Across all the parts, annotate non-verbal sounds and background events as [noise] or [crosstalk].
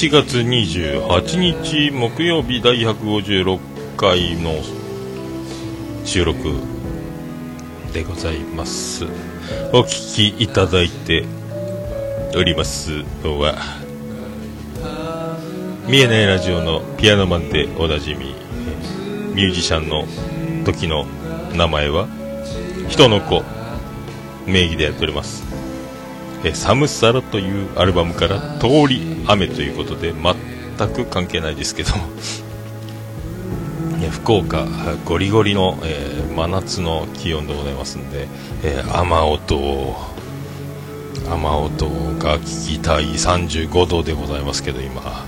7月28日木曜日第156回の収録でございます。お聞きいただいておりますのは見えないラジオのピアノマンでおなじみミュージシャンの時の名前は人の子名義でやっております。えサムサラというアルバムから「通り雨」ということで全く関係ないですけど [laughs] 福岡ゴリゴリの、えー、真夏の気温でございますんで、えー、雨音雨音が聞きたい35度でございますけど今。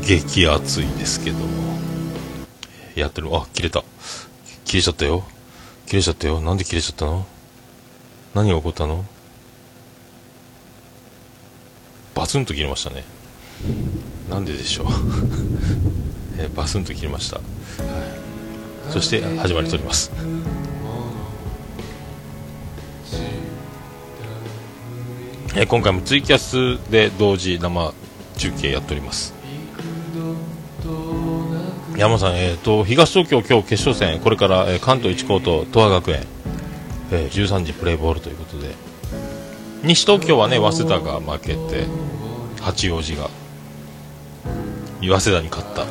激暑いですけどやってる。あ切れた。切れちゃったよ。切れちゃったよ。なんで切れちゃったの？何が起こったのバツンと切れましたね。なんででしょう。[laughs] えバスンと切れました、はい、そして始まりとります。え今回もツイキャスで同時生中継やっております。山さん、えーと、東東京、今日決勝戦、これから、えー、関東一高と東亜学園、えー、13時プレーボールということで、西東京はね早稲田が負けて八王子が。早稲田に勝った。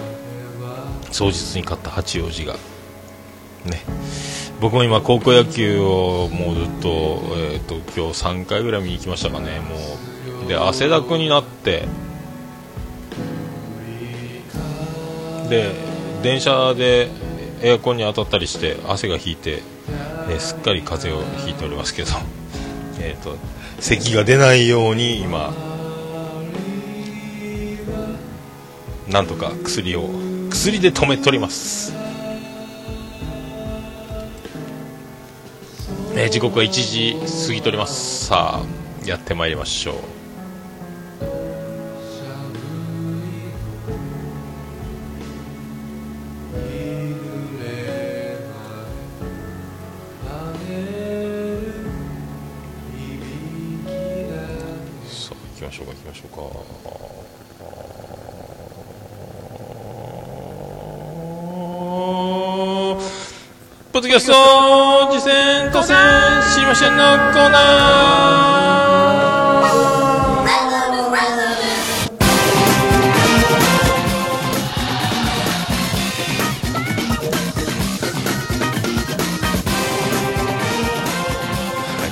早日に勝った八王子が。ね。僕も今高校野球をもうずっと,、えーと、今日3回ぐらい見に行きましたかね。もう。で汗だくになって。で電車でエアコンに当たったりして汗が引いて、えー、すっかり風邪をひいておりますけど。えーと咳が出ないように今なんとか薬を薬で止めております、えー、時刻は1時過ぎております。さあやってまいりましょう。行きましょうか行きましょうか。キャスト次戦当選知りませんのコーナー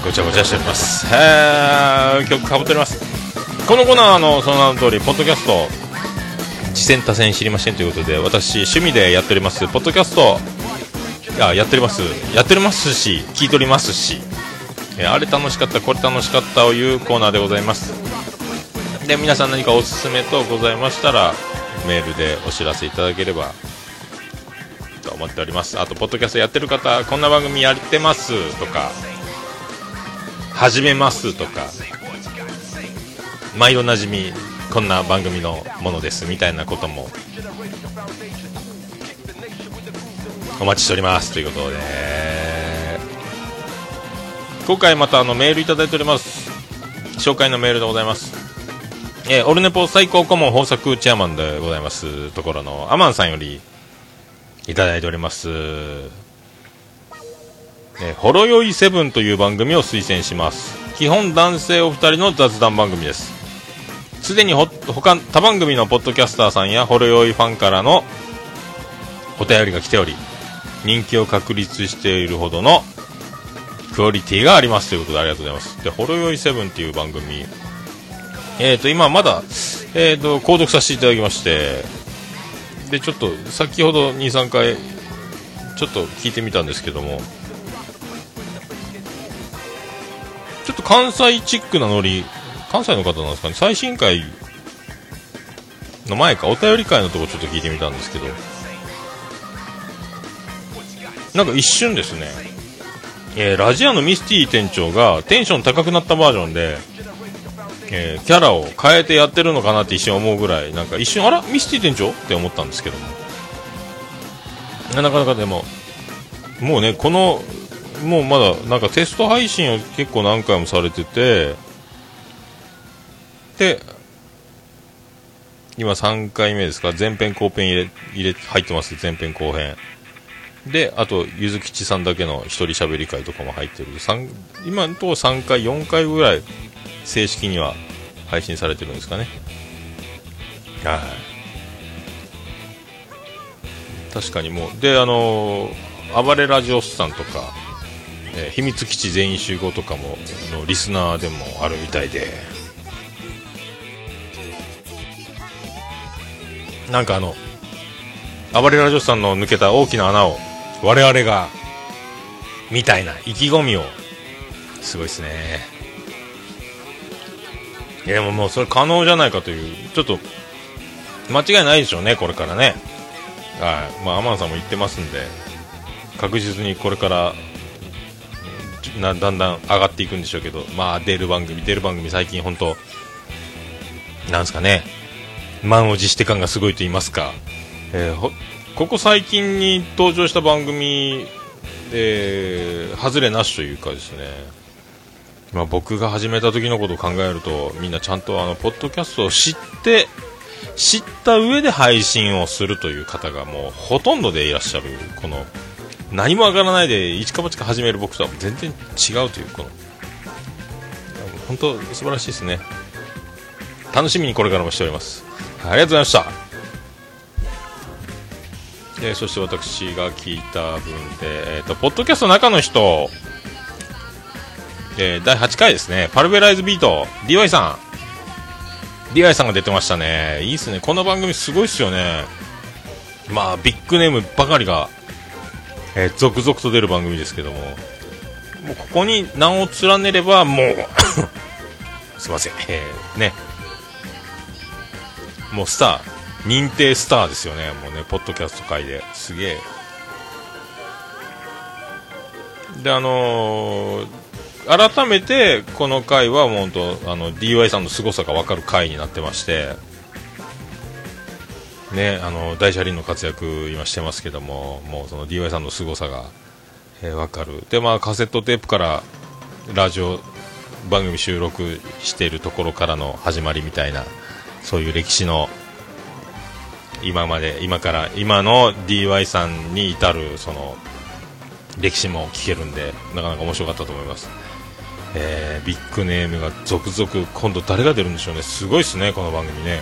ごちゃごちゃしております。え、曲かぶっております。このコーナーのその名の通り、ポッドキャスト、次戦多戦知りませんということで、私、趣味でやっております、ポッドキャスト、ややっております。やっておりますし聞いておりますし、えあれ楽しかったこれ楽しかったをいうコーナーでございます。で皆さん何かおすすめとございましたらメールでお知らせいただければと思っております。あとポッドキャストやってる方こんな番組やってますとか始めますとか毎度なじみこんな番組のものですみたいなこともお待ちしております。ということで。今回またあのメールいただいております。紹介のメールでございます。えー、オルネポ最高顧問豊作チェアマンでございます。ところのアマンさんよりいただいております。えほろよいセブンという番組を推薦します。基本男性お二人の雑談番組です。すでにほ他他番組のポッドキャスターさんやほろ酔いファンからのお便りが来ており人気を確立しているほどのクオリティがありますということでありがとうございます。で、ほろよいセブンっていう番組、えっ、ー、と、今まだ、えっ、ー、と、購読させていただきまして、で、ちょっと、先ほど2、3回、ちょっと聞いてみたんですけども、ちょっと関西チックなノリ、関西の方なんですかね、最新回の前か、お便り会のとこちょっと聞いてみたんですけど、なんか一瞬ですね、えー、ラジアのミスティ店長がテンション高くなったバージョンで、えー、キャラを変えてやってるのかなって一瞬思うぐらい、なんか一瞬、あら、ミスティ店長？って思ったんですけども。なかなかでも、もうね、この、もうまだ、なんかテスト配信を結構何回もされてて、で、今3回目ですか？前編後編入れ入れ入ってます前編後編。であとゆずきちさんだけの一人喋り会とかも入ってる。今のところ3回4回ぐらい正式には配信されてるんですかね。はい。確かにもう。であのー、暴れラジオスさんとか、えー、秘密基地全員集合とかものリスナーでもあるみたいで。なんかあの暴れラジオさんの抜けた大きな穴を我々がみたいな意気込みを。すごいですね。いやでももうそれ可能じゃないかというちょっと間違いないでしょうねこれからね。はい。まあアマンさんも言ってますんで確実にこれからなだんだん上がっていくんでしょうけどまあ出る番組出る番組最近本当なんですかね。満を持して感がすごいと言いますか、えー、ここ最近に登場した番組で外れなしというかですね、まあ、僕が始めた時のことを考えるとみんなちゃんとあのポッドキャストを知って知った上で配信をするという方がもうほとんどでいらっしゃるこの何もわからないで一か八か始める僕とは全然違うというこの本当素晴らしいですね。楽しみにこれからもしております。ありがとうございました。えー、そして私が聞いた分で、えーと、ポッドキャストの中の人、えー、第8回ですね、パルベライズビート、DY さん、DY さんが出てましたね、いいっすね、この番組すごいっすよね、まあ、ビッグネームばかりが、えー、続々と出る番組ですけども、もうここに名を連ねれば、もう [laughs] すいません、えー、ね、もうスター、認定スターですよね、もうね、ポッドキャスト界ですげえ。で、あのー、改めてこの回は本当あの DY さんの凄さが分かる回になってまして、ね、あの大車輪の活躍今してますけども、もうその DY さんの凄さが、えー、分かる。で、まあカセットテープからラジオ番組収録しているところからの始まりみたいな。そういう歴史の今まで今から今の DY さんに至るその歴史も聞けるんでなかなか面白かったと思います、えー、ビッグネームが続々今度誰が出るんでしょうね。すごいですねこの番組ね。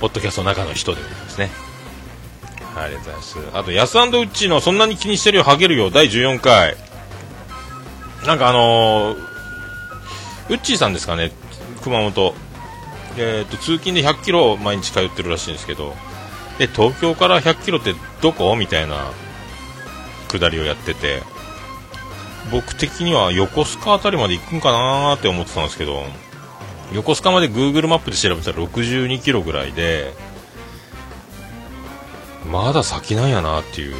ポッドキャストの中の人でございますね。ありがとうございます。あとヤスウッチのそんなに気にしてるよ。ハゲるよ。第14回。なんかあのー、ウッチーさんですかね。熊本、えーと、通勤で100キロ毎日通ってるらしいんですけどで東京から100キロってどこ？みたいな下りをやってて僕的には横須賀辺りまで行くんかなーって思ってたんですけど横須賀まで Google マップで調べたら62キロぐらいでまだ先なんやなっていう。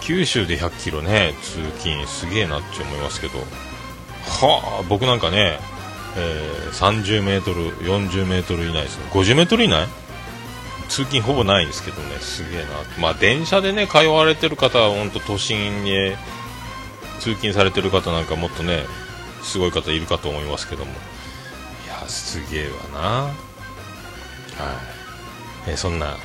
九州で100キロね通勤すげえなって思いますけど。はあ僕なんかねえー、30メートル、40メートル以内ですね、50メートル以内？通勤ほぼないんですけどね、すげえな、まあ、電車でね通われてる方は本当都心に通勤されてる方なんかもっとねすごい方いるかと思いますけども、いやすげえわな、はい。えー、そんな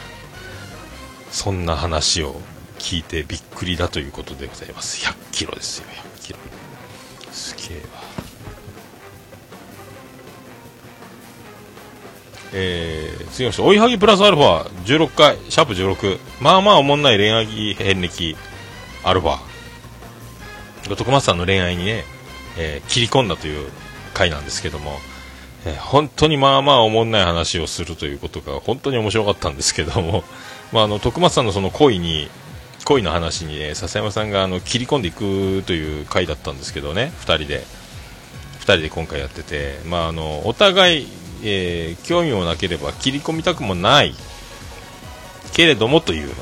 そんな話を聞いてびっくりだということでございます、100キロですよ、100キロ、すげえわ。えー、次の人、追いはぎプラスアルファ16回、シャープ16。まあまあおもんない恋愛遍歴アルファ。徳松さんの恋愛にね、えー、切り込んだという回なんですけども、えー、本当にまあまあおもんない話をするということが本当に面白かったんですけども、[laughs] まあ、あの徳松さんのその恋に恋の話に、ね、笹山さんがあの切り込んでいくという回だったんですけどね2人で2人で今回やってて、まあ、あのお互いえー、興味もなければ切り込みたくもない。けれどもという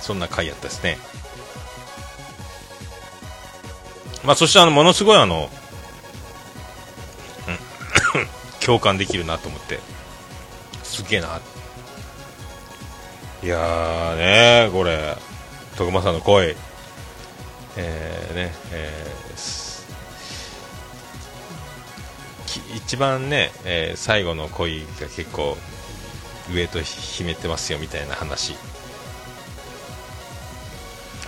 そんな回やったですね。まあそしてあのものすごいあの、うん、[coughs] 共感できるなと思って。すげえな。いやーねこれ徳間さんの声。えー、ね、えー一番ね、えー、最後の恋が結構上と秘めてますよみたいな話。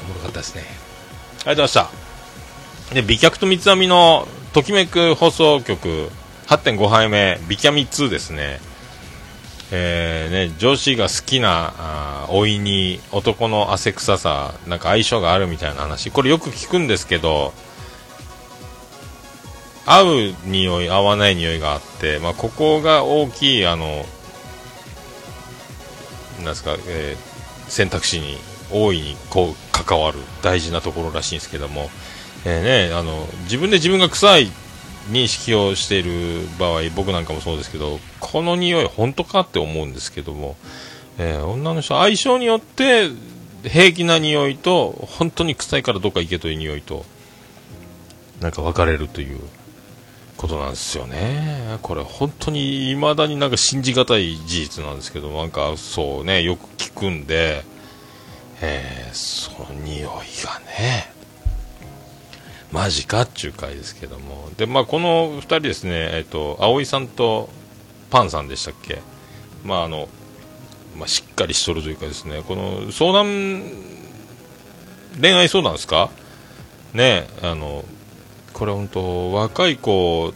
おもろかったですね。ありがとうございました。で美脚と三つ編みのときめく放送局8.5杯目美キャミ2ですね。えー、ね、女子が好きな老いに男の汗臭さなんか相性があるみたいな話。これよく聞くんですけど合う匂い合わない匂いがあって、まあ、ここが大きいあのなんですか、えー、選択肢に大いにこう関わる大事なところらしいんですけども、えーね、あの自分で自分が臭い認識をしている場合僕なんかもそうですけどこの匂い本当かって思うんですけども、えー、女の人相性によって平気な匂いと本当に臭いからどっか行けという匂いとなんか分かれるという。ことなんですよね。これ本当に未だになんか信じがたい事実なんですけどなんかそうねよく聞くんで、えー、その匂いがねマジかっちゅう回ですけども。で、まあ、この2人ですね、えーと、葵さんとパンさんでしたっけ、まああのまあ、しっかりしとるというかですねこの相談恋愛相談ですか？ねあのこれ本当若い子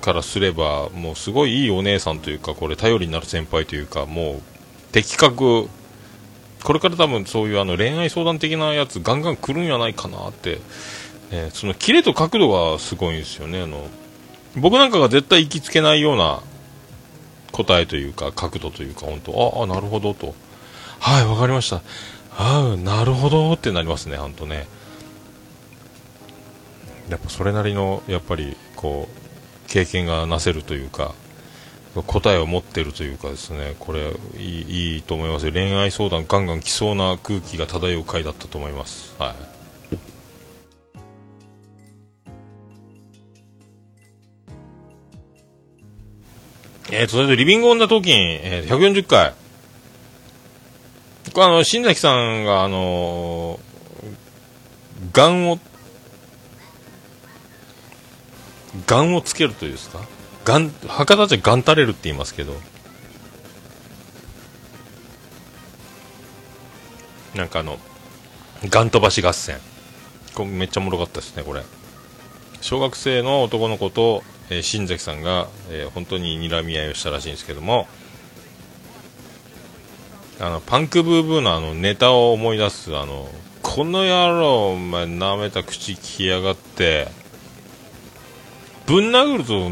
からすればもうすごいいいお姉さんというかこれ頼りになる先輩というかもう的確これから多分そういうあの恋愛相談的なやつガンガン来るんやないかなってえ、そのキレと角度がすごいんですよねあの。僕なんかが絶対行きつけないような答えというか角度というか本当ああなるほどと。はいわかりました。ああなるほどってなりますね本当ね。やっぱそれなりのやっぱりこう経験がなせるというか答えを持っているというかですねこれいいいいと思いますよ。恋愛相談ガンガン来そうな空気が漂う回だったと思います。はい。えーと、それでリビングオンダトーキン、えー、140回。あの、新崎さんが、あのー、ガンを、ガンをつけるというですか？ガン、博多じゃガンタレルって言いますけど、なんかあの、ガン飛ばし合戦。これめっちゃおもろかったですね、これ。小学生の男の子と、えー、新崎さんが、えー、本当に睨み合いをしたらしいんですけどもあのパンクブーブーのあのネタを思い出すあのこの野郎お前なめた口きやがってぶん殴ると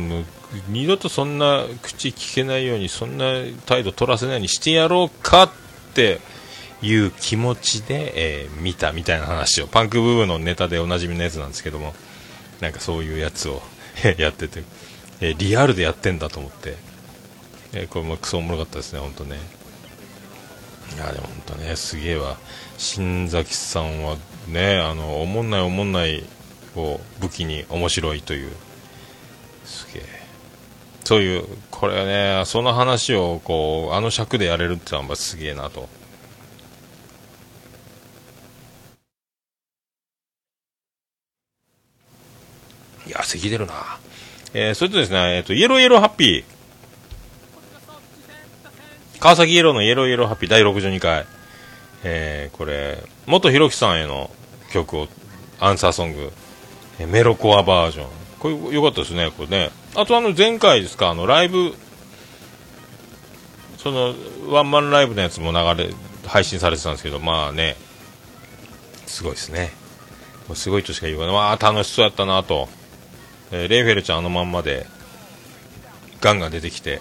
二度とそんな口聞けないようにそんな態度取らせないようにしてやろうかっていう気持ちで、えー、見たみたいな話を。パンクブーブーのネタでおなじみのやつなんですけども。なんかそういうやつを [laughs] やってて、えー、リアルでやってんだと思って、えー、これもクソおもろかったですね、本当ね。いや、でも本当ね、すげえわ。新崎さんはね、あの、おもんないおもんないを武器に面白いという、すげえ。そういう、これね、その話をこう、あの尺でやれるってのはすげえなと。いや、咳出るな。えー、それとですね、えっ、ー、と、イエローイエローハッピー。川崎イエローのイエローイエローハッピー第62回。えー、これ、元ひろきさんへの曲を、アンサーソング、えメロコアバージョン。これ良かったですね、これね。あとあの前回ですか、あのライブ、そのワンマンライブのやつも流れ、配信されてたんですけど、まあね、すごいですね。もうすごいとしか言うかな。まあ楽しそうやったなと。えー、レイフェルちゃんあのまんまでガンが出てきて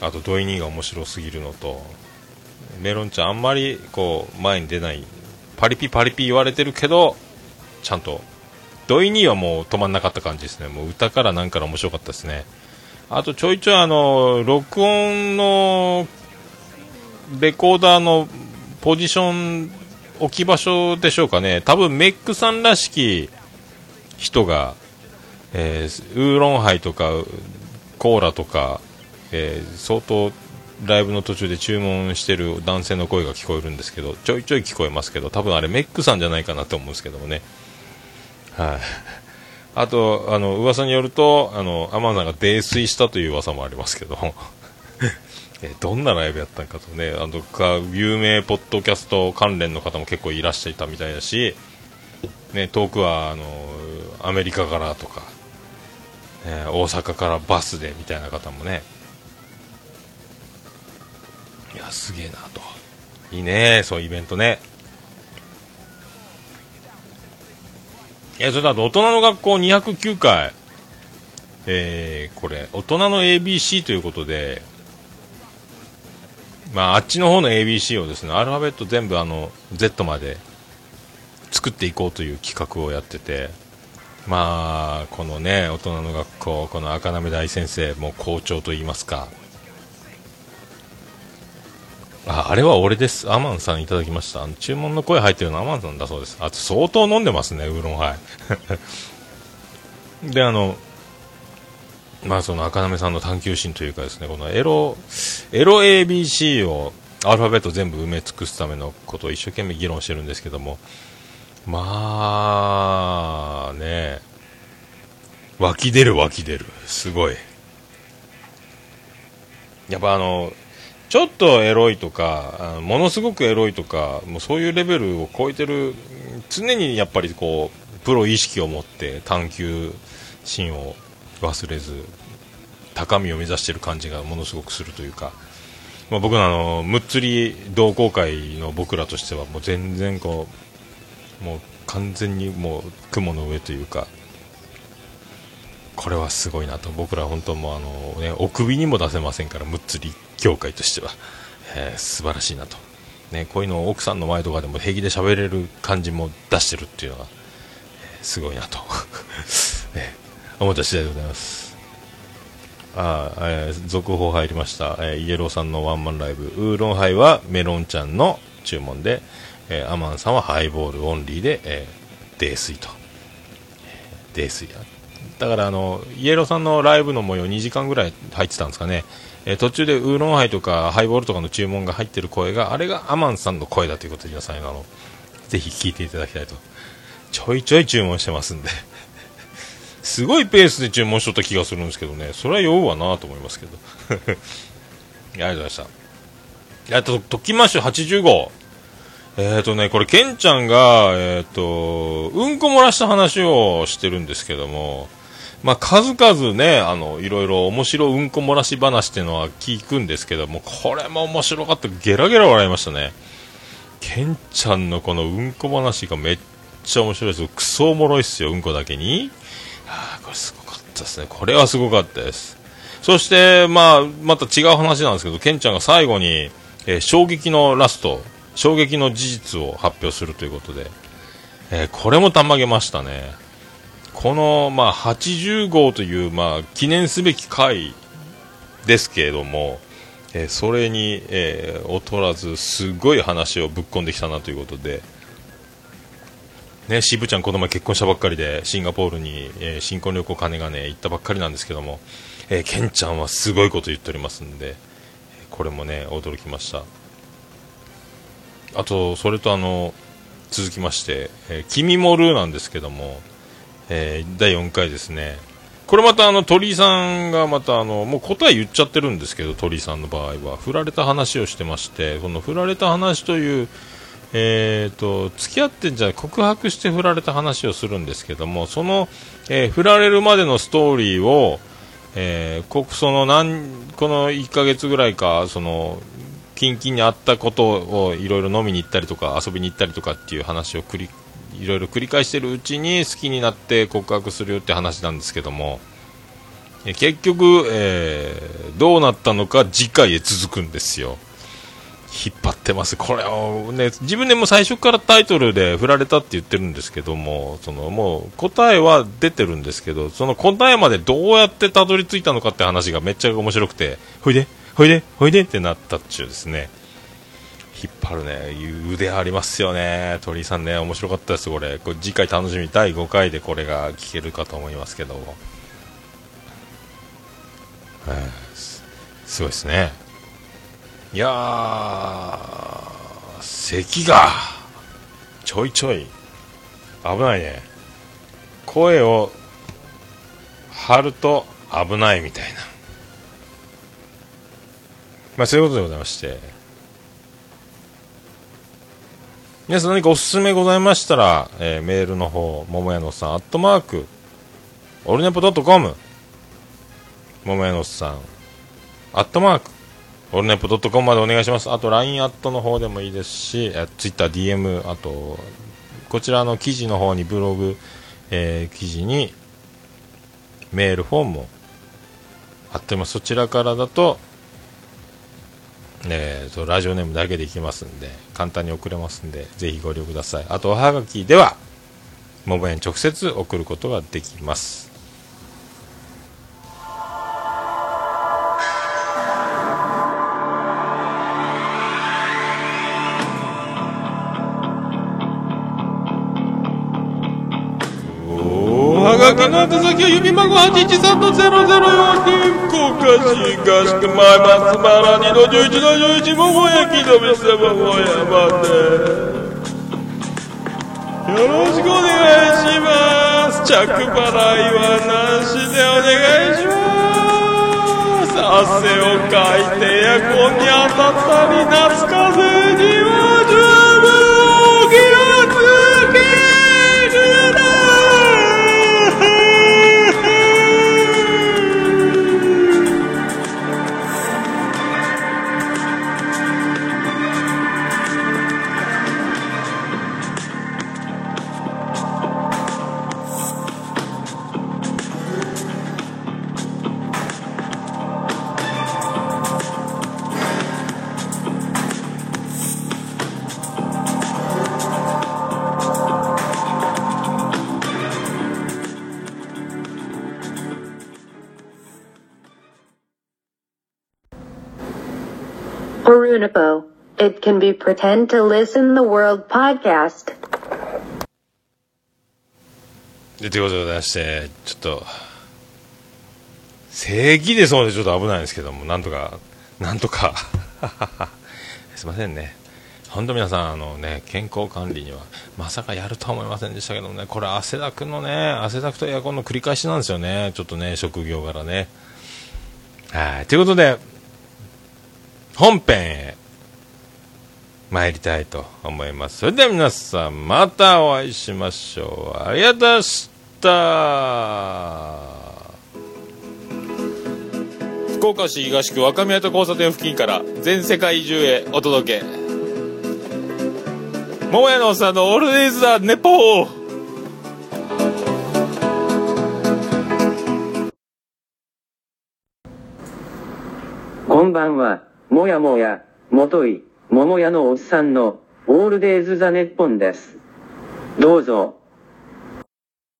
あとドイニーが面白すぎるのとメロンちゃんあんまりこう前に出ないパリピパリピ言われてるけどちゃんとドイニーはもう止まんなかった感じですね。もう歌からなんから面白かったですね。あとちょいちょいあの録音のレコーダーのポジション置き場所でしょうかね。多分メックさんらしき人が、えー、ウーロンハイとかコーラとか、えー、相当ライブの途中で注文してる男性の声が聞こえるんですけどちょいちょい聞こえますけど多分あれメックさんじゃないかなと思うんですけどもね。はい、あと、あの、噂によると、あの、アマンさんが泥酔したという噂もありますけど、[laughs] えどんなライブやったんかとね、あの、か、有名ポッドキャスト関連の方も結構いらっしゃったみたいだし、ね、遠くは、あの、アメリカからとか、え、大阪からバスでみたいな方もね、いや、すげえなと。いいね、そういうイベントね。えそれだと大人の学校209回、えー、これ、大人の ABC ということで、まあ、あっちの方の ABC をですね、アルファベット全部あの、Z まで作っていこうという企画をやってて、まあ、このね、大人の学校、この赤波大先生、も校長といいますか、あ、あれは俺です。アマンさんいただきました。注文の声入ってるのはアマンさんだそうです。あと相当飲んでますね、ウーロンハイ。[laughs] で、あの、まあその赤なめさんの探求心というかですね、このエロ、エロ ABC をアルファベット全部埋め尽くすためのことを一生懸命議論してるんですけども、まあね、湧き出る湧き出る。すごい。やっぱあの、ちょっとエロいとか、ものすごくエロいとか、もうそういうレベルを超えてる、常にやっぱりこう、プロ意識を持って探求心を忘れず、高みを目指してる感じがものすごくするというか、まあ、僕のあの、むっつり同好会の僕らとしては、もう全然こう、もう完全にもう雲の上というか、これはすごいなと、僕ら本当もうあの、ね、お首にも出せませんから、むっつり。業界としては、えー、素晴らしいなと、ね、こういうのを奥さんの前とかでも平気で喋れる感じも出してるっていうのが、えー、すごいなと、[laughs] えー、思った次第でございます。あえー、続報入りました、えー、イエローさんのワンマンライブ。ウーロンハイはメロンちゃんの注文で、えー、アマンさんはハイボールオンリーで、えー、泥酔と、泥酔だからあのイエローさんのライブの模様2時間ぐらい入ってたんですかね、えー、途中でウーロンハイとかハイボールとかの注文が入ってる声があれがアマンさんの声だということで皆さんあのぜひ聞いていただきたいと。ちょいちょい注文してますんで。すごいペースで注文しとった気がするんですけどね。それは酔うわなと思いますけど。[laughs] ありがとうございました。あとときましょ80号えっ、ー、とね、これ、ケンちゃんが、えっ、ー、と、うんこ漏らした話をしてるんですけども、まあ、数々ね、あの、いろいろ面白うんこ漏らし話っていうのは聞くんですけども、これも面白かった。ゲラゲラ笑いましたね。ケンちゃんのこのうんこ話がめっちゃ面白いです。クソおもろいっすよ、うんこだけに。あこれすごかったですね。これはすごかったです。そして、まあ、また違う話なんですけど、ケンちゃんが最後に、えー、衝撃のラスト、衝撃の事実を発表するということで、えー、これもたまげましたね。この、まあ、80号という、まあ、記念すべき回ですけれども、えー、それに、えー、劣らず、すごい話をぶっ込んできたなということで、ね、渋ちゃんこの前結婚したばっかりで、シンガポールに、えー、新婚旅行金がね、行ったばっかりなんですけども、えー、ケンちゃんはすごいこと言っておりますんで、これもね、驚きました。あと、それとあの、続きまして、えー、君もルーなんですけども、えー、第4回ですね。これまたあの鳥居さんがまたあのもう答え言っちゃってるんですけど鳥居さんの場合は振られた話をしてましてこの振られた話というえーと、付き合ってんじゃ告白して振られた話をするんですけどもその、えー、振られるまでのストーリーを、えー、その何この1ヶ月ぐらいかそのキンキンにあったことをいろいろ飲みに行ったりとか遊びに行ったりとかっていう話を繰りいろいろ繰り返してるうちに好きになって告白するよって話なんですけども結局、えー、どうなったのか次回へ続くんですよ。引っ張ってます。これをね自分でも最初からタイトルで振られたって言ってるんですけどもそのもう答えは出てるんですけどその答えまでどうやってたどり着いたのかって話がめっちゃ面白くてほいでほいでほいでってなったっちゅうですね。引っ張るね、腕ありますよね。鳥居さんね、面白かったです、これ。これ次回楽しみ、第5回でこれが聞けるかと思いますけども。えー、すごいですね。いやー、咳が、ちょいちょい、危ないね。声を貼ると危ないみたいな。まあそういうことでございまして。皆さん何かおすすめございましたら、えー、メールの方、桃屋のさん、アットマーク、オルネポドットコム、桃屋のさん、アットマーク、オルネポドットコムまでお願いします。あと LINE アットの方でもいいですし、Twitter、DM、あと、こちらの記事の方にブログ、えー、記事にメールフォームも貼ってます。そちらからだと、えーと、ラジオネームだけでいきますんで、簡単に送れますんで、ぜひご利用ください。あと、おはがきでは、モバイルに直接送ることができます。かな宛先は郵便番号813の004に福岡市東区前松原2の11の11桃焼きの店桃山でよろしくお願いします。着払いはなしでお願いします。汗をかいてエアコンに当たったり夏風には十分 Unipo. It can be pretend to listen the world podcast. で、ということでございまして、ちょっと、正義でそうでちょっと危ないんですけども、なんとか、[laughs] なんとか [laughs] すいませんね。本当皆さん、あのね、健康管理には、まさかやるとは思いませんでしたけどね、これ汗だくのね、汗だくとエアコンの繰り返しなんですよね、ちょっとね、職業柄ね。はい、ということで、本編へ参りたいと思います。それでは皆さん、またお会いしましょう。ありがとうございました。福岡市東区若宮と交差点付近から全世界中へお届け。桃屋のおっさんのオールディーズ・ザ・ネポーこんばんは。もやもや、もとい、ももやのおっさんの、オールデイズ・ザ・ネッポンです。どうぞ。